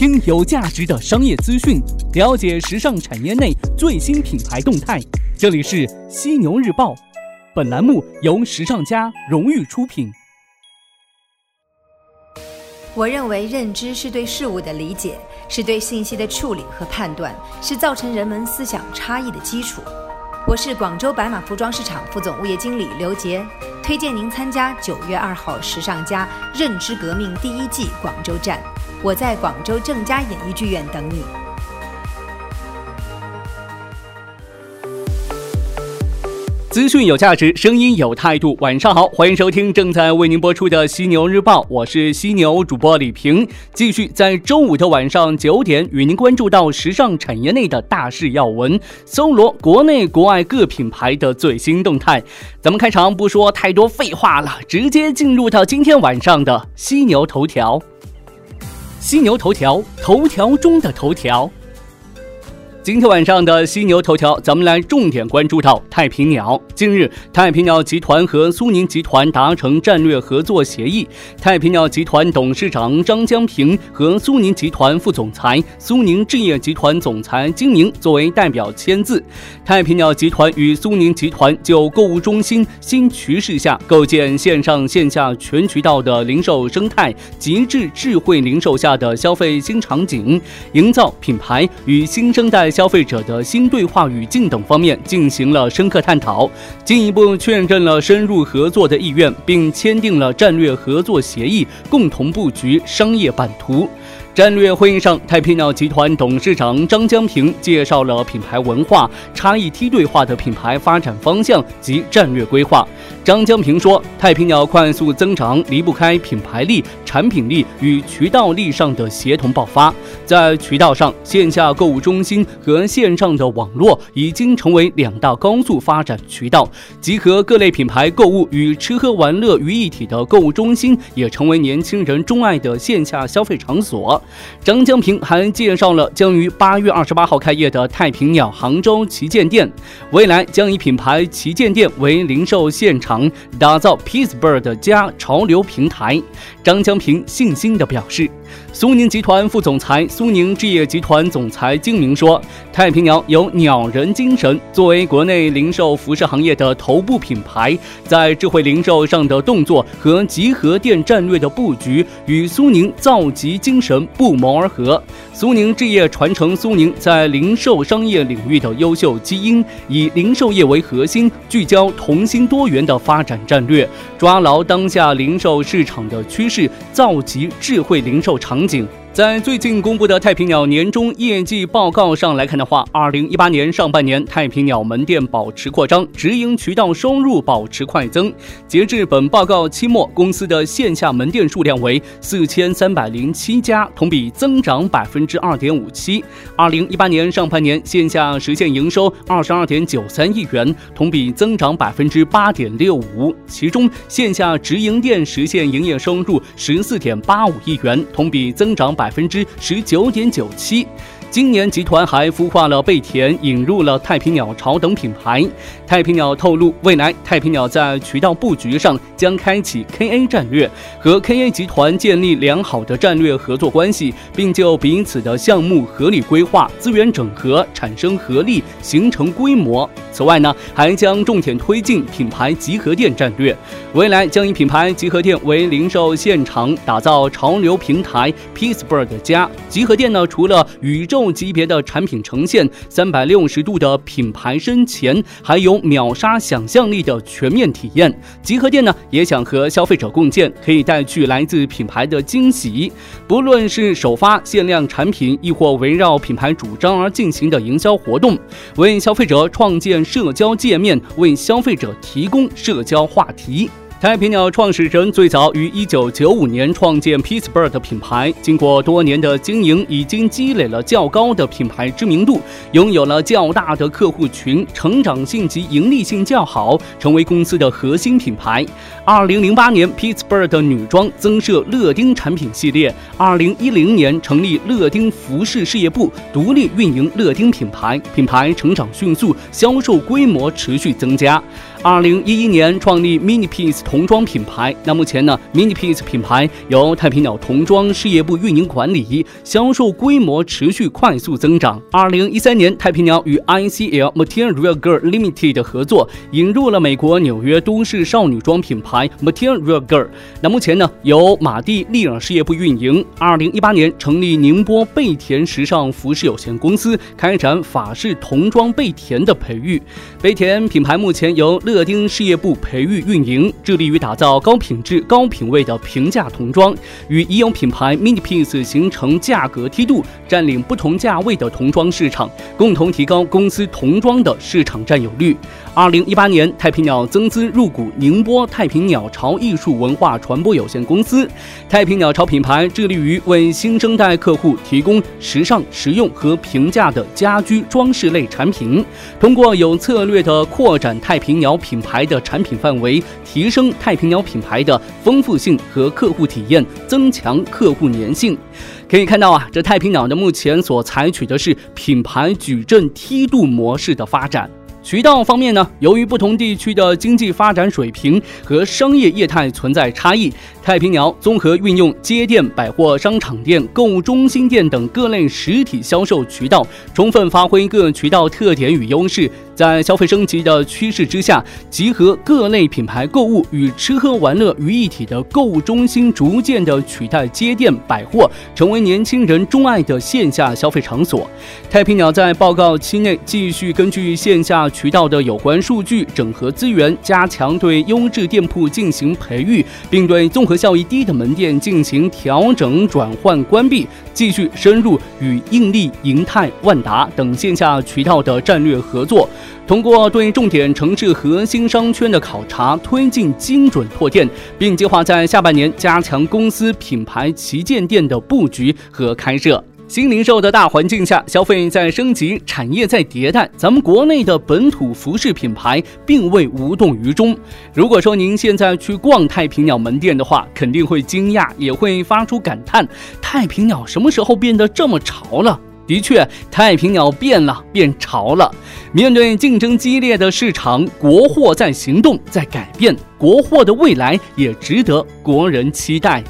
听有价值的商业资讯，了解时尚产业内最新品牌动态。这里是犀牛日报，本栏目由时尚家荣誉出品。我认为认知是对事物的理解，是对信息的处理和判断，是造成人们思想差异的基础。我是广州白马服装市场副总物业经理刘杰，推荐您参加九月二号时尚家认知革命第一季广州站。我在广州正佳演艺剧院等你。资讯有价值，声音有态度。晚上好，欢迎收听正在为您播出的犀牛日报，我是犀牛主播李平，继续在周五的晚上九点与您关注到时尚产业内的大事要闻，搜罗国内国外各品牌的最新动态。咱们开场不说太多废话了，直接进入到今天晚上的犀牛头条。犀牛头条，头条中的头条。今天晚上的犀牛头条，咱们来重点关注到太平鸟。近日，太平鸟集团和苏宁集团达成战略合作协议，太平鸟集团董事长张江平和苏宁集团副总裁、苏宁置业集团总裁金宁作为代表签字。太平鸟集团与苏宁集团就购物中心新趋势下构建线上线下全渠道的零售生态，极致智慧零售下的消费新场景，营造品牌与新生代。消费者的新对话语境等方面进行了深刻探讨，进一步确认了深入合作的意愿，并签订了战略合作协议，共同布局商业版图。战略会议上，太平鸟集团董事长张江平介绍了品牌文化差异梯队化的品牌发展方向及战略规划。张江平说：“太平鸟快速增长离不开品牌力、产品力与渠道力上的协同爆发。在渠道上，线下购物中心和线上的网络已经成为两大高速发展渠道，集合各类品牌购物与吃喝玩乐于一体的购物中心也成为年轻人钟爱的线下消费场所。”张江平还介绍了将于八月二十八号开业的太平鸟杭州旗舰店，未来将以品牌旗舰店为零售现场，打造 Peacebird 加潮流平台。张江平信心地表示。苏宁集团副总裁、苏宁置业集团总裁金明说：“太平鸟有鸟人精神，作为国内零售服饰行业的头部品牌，在智慧零售上的动作和集合店战略的布局，与苏宁造极精神不谋而合。苏宁置业传承苏宁在零售商业领域的优秀基因，以零售业为核心，聚焦同心多元的发展战略，抓牢当下零售市场的趋势，造极智慧零售。”场景。在最近公布的太平鸟年终业绩报告上来看的话，二零一八年上半年太平鸟门店保持扩张，直营渠道收入保持快增。截至本报告期末，公司的线下门店数量为四千三百零七家，同比增长百分之二点五七。二零一八年上半年线下实现营收二十二点九三亿元，同比增长百分之八点六五。其中线下直营店实现营业收入十四点八五亿元，同比增长。百分之十九点九七。今年集团还孵化了贝田，引入了太平鸟巢等品牌。太平鸟透露，未来太平鸟在渠道布局上将开启 KA 战略，和 KA 集团建立良好的战略合作关系，并就彼此的项目合理规划、资源整合，产生合力，形成规模。此外呢，还将重点推进品牌集合店战略，未来将以品牌集合店为零售现场，打造潮流平台 Peacebird 家集合店呢。除了宇宙级别的产品呈现，三百六十度的品牌身前，还有秒杀想象力的全面体验。集合店呢，也想和消费者共建，可以带去来自品牌的惊喜。不论是首发限量产品，亦或围绕品牌主张而进行的营销活动，为消费者创建社交界面，为消费者提供社交话题。太平鸟创始人最早于一九九五年创建 Peacebird 品牌，经过多年的经营，已经积累了较高的品牌知名度，拥有了较大的客户群，成长性及盈利性较好，成为公司的核心品牌。二零零八年，Peacebird 女装增设乐丁产品系列；二零一零年成立乐丁服饰事业部，独立运营乐丁品牌，品牌成长迅速，销售规模持续增加。二零一一年创立 Mini Piece 童装品牌。那目前呢，Mini Piece 品牌由太平鸟童装事业部运营管理，销售规模持续快速增长。二零一三年，太平鸟与 ICL Material Girl Limited 合作，引入了美国纽约都市少女装品牌 Material Girl。那目前呢，由马蒂利尔事业部运营。二零一八年成立宁波贝田时尚服饰有限公司，开展法式童装贝田的培育。飞田品牌目前由乐丁事业部培育运营，致力于打造高品质、高品位的平价童装，与已有品牌 Mini Piece 形成价格梯度，占领不同价位的童装市场，共同提高公司童装的市场占有率。二零一八年，太平鸟增资入股宁波太平鸟巢艺术文化传播有限公司。太平鸟巢品牌致力于为新生代客户提供时尚、实用和平价的家居装饰类产品，通过有策略的扩展太平鸟品牌的产品范围，提升太平鸟品牌的丰富性和客户体验，增强客户粘性。可以看到啊，这太平鸟的目前所采取的是品牌矩阵梯度模式的发展。渠道方面呢，由于不同地区的经济发展水平和商业业态存在差异，太平鸟综合运用街店、百货商场店、购物中心店等各类实体销售渠道，充分发挥各渠道特点与优势。在消费升级的趋势之下，集合各类品牌购物与吃喝玩乐于一体的购物中心，逐渐的取代街店、百货，成为年轻人钟爱的线下消费场所。太平鸟在报告期内继续根据线下渠道的有关数据，整合资源，加强对优质店铺进行培育，并对综合效益低的门店进行调整、转换、关闭，继续深入与印力、银泰、万达等线下渠道的战略合作。通过对重点城市核心商圈的考察，推进精准拓店，并计划在下半年加强公司品牌旗舰店的布局和开设。新零售的大环境下，消费在升级，产业在迭代，咱们国内的本土服饰品牌并未无动于衷。如果说您现在去逛太平鸟门店的话，肯定会惊讶，也会发出感叹：太平鸟什么时候变得这么潮了？的确，太平鸟变了，变潮了。面对竞争激烈的市场，国货在行动，在改变，国货的未来也值得国人期待。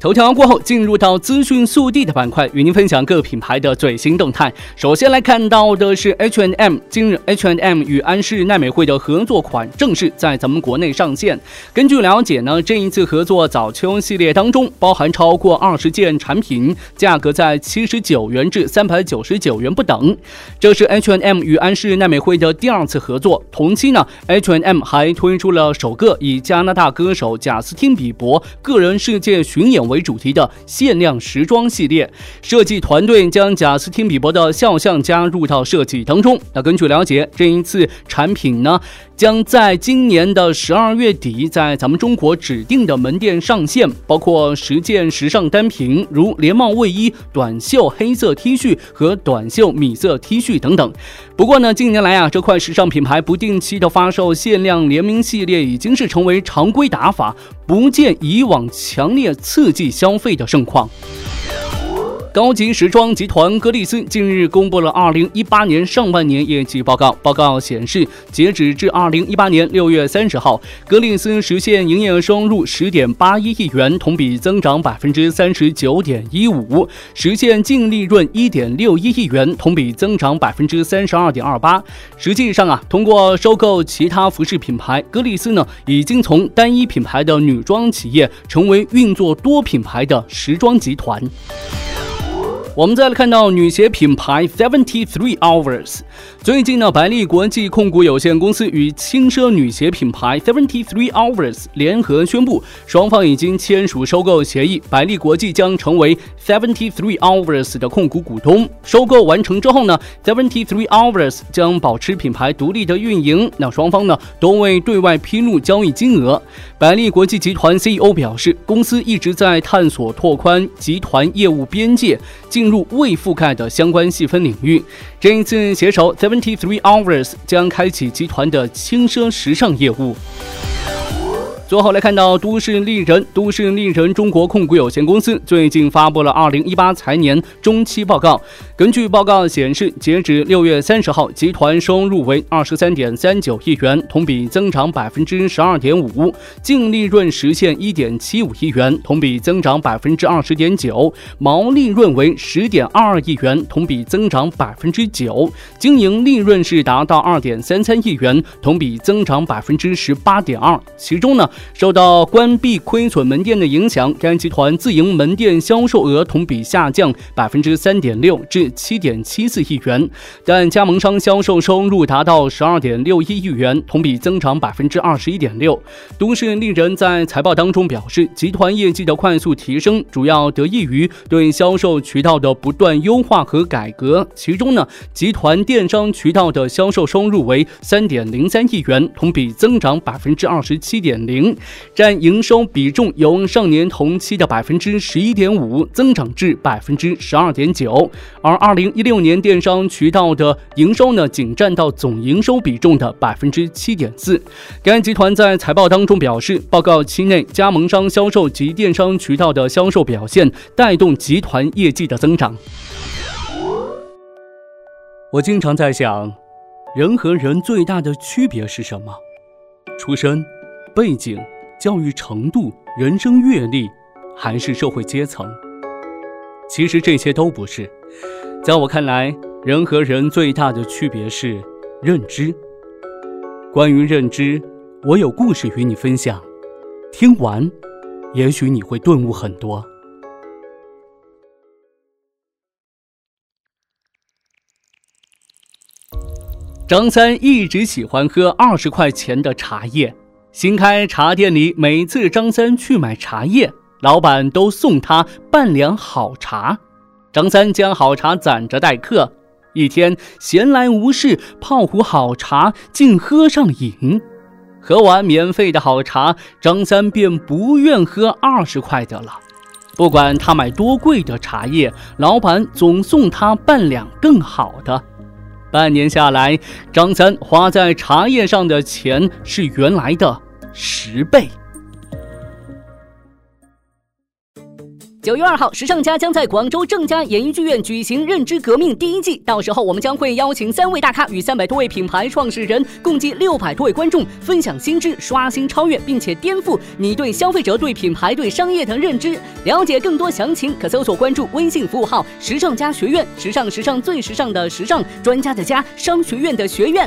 头条过后，进入到资讯速递的板块，与您分享各品牌的最新动态。首先来看到的是 H and M，今日 H and M 与安室奈美惠的合作款正式在咱们国内上线。根据了解呢，这一次合作早秋系列当中，包含超过二十件产品，价格在七十九元至三百九十九元不等。这是 H and M 与安室奈美惠的第二次合作。同期呢 H and M 还推出了首个以加拿大歌手贾斯汀比伯个人世界巡演。为主题的限量时装系列，设计团队将贾斯汀比伯的肖像加入到设计当中。那根据了解，这一次产品呢，将在今年的十二月底在咱们中国指定的门店上线，包括十件时尚单品，如连帽卫衣、短袖黑色 T 恤和短袖米色 T 恤等等。不过呢，近年来啊，这块时尚品牌不定期的发售限量联名系列，已经是成为常规打法，不见以往强烈刺激消费的盛况。高级时装集团格丽斯近日公布了二零一八年上半年业绩报告。报告显示，截止至二零一八年六月三十号，格丽斯实现营业收入十点八一亿元，同比增长百分之三十九点一五；实现净利润一点六一亿元，同比增长百分之三十二点二八。实际上啊，通过收购其他服饰品牌，格丽斯呢已经从单一品牌的女装企业，成为运作多品牌的时装集团。我们再来看到女鞋品牌 Seventy Three Hours。最近呢，百丽国际控股有限公司与轻奢女鞋品牌 Seventy Three Hours 联合宣布，双方已经签署收购协议，百丽国际将成为 Seventy Three Hours 的控股股东。收购完成之后呢，Seventy Three Hours 将保持品牌独立的运营。那双方呢都未对外披露交易金额。百丽国际集团 CEO 表示，公司一直在探索拓宽集团业务边界，进。入未覆盖的相关细分领域。这一次携手 Seventy Three Hours 将开启集团的轻奢时尚业务。最后来看到都市丽人，都市丽人中国控股有限公司最近发布了二零一八财年中期报告。根据报告显示，截止六月三十号，集团收入为二十三点三九亿元，同比增长百分之十二点五；净利润实现一点七五亿元，同比增长百分之二十点九；毛利润为十点二二亿元，同比增长百分之九；经营利润是达到二点三三亿元，同比增长百分之十八点二。其中呢。受到关闭亏损门店的影响，该集团自营门店销售额同比下降百分之三点六至七点七四亿元，但加盟商销售收入达到十二点六一亿元，同比增长百分之二十一点六。都市丽人在财报当中表示，集团业绩的快速提升主要得益于对销售渠道的不断优化和改革。其中呢，集团电商渠道的销售收入为三点零三亿元，同比增长百分之二十七点零。占营收比重由上年同期的百分之十一点五增长至百分之十二点九，而二零一六年电商渠道的营收呢，仅占到总营收比重的百分之七点四。该集团在财报当中表示，报告期内加盟商销售及电商渠道的销售表现带动集团业绩的增长。我经常在想，人和人最大的区别是什么？出身。背景、教育程度、人生阅历，还是社会阶层？其实这些都不是。在我看来，人和人最大的区别是认知。关于认知，我有故事与你分享。听完，也许你会顿悟很多。张三一直喜欢喝二十块钱的茶叶。新开茶店里，每次张三去买茶叶，老板都送他半两好茶。张三将好茶攒着待客。一天闲来无事，泡壶好茶，竟喝上瘾。喝完免费的好茶，张三便不愿喝二十块的了。不管他买多贵的茶叶，老板总送他半两更好的。半年下来，张三花在茶叶上的钱是原来的。十倍。九月二号，时尚家将在广州正佳演艺剧院举行《认知革命》第一季，到时候我们将会邀请三位大咖与三百多位品牌创始人，共计六百多位观众，分享新知，刷新、超越，并且颠覆你对消费者、对品牌、对商业的认知。了解更多详情，可搜索关注微信服务号“时尚家学院”，时尚时尚最时尚的时尚专家的家，商学院的学院。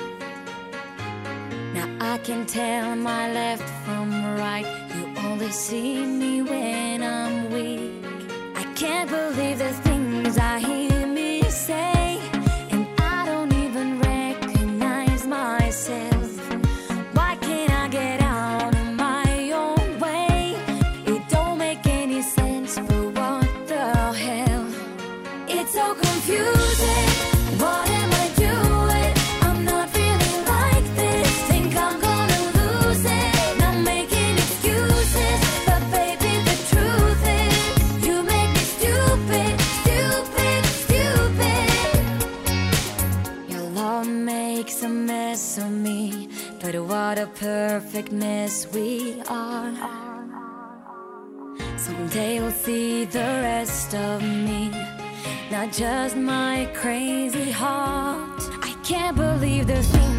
I can tell my left from right. You only see me when I'm weak. I can't believe a perfect mess we are. Someday you'll see the rest of me, not just my crazy heart. I can't believe the things.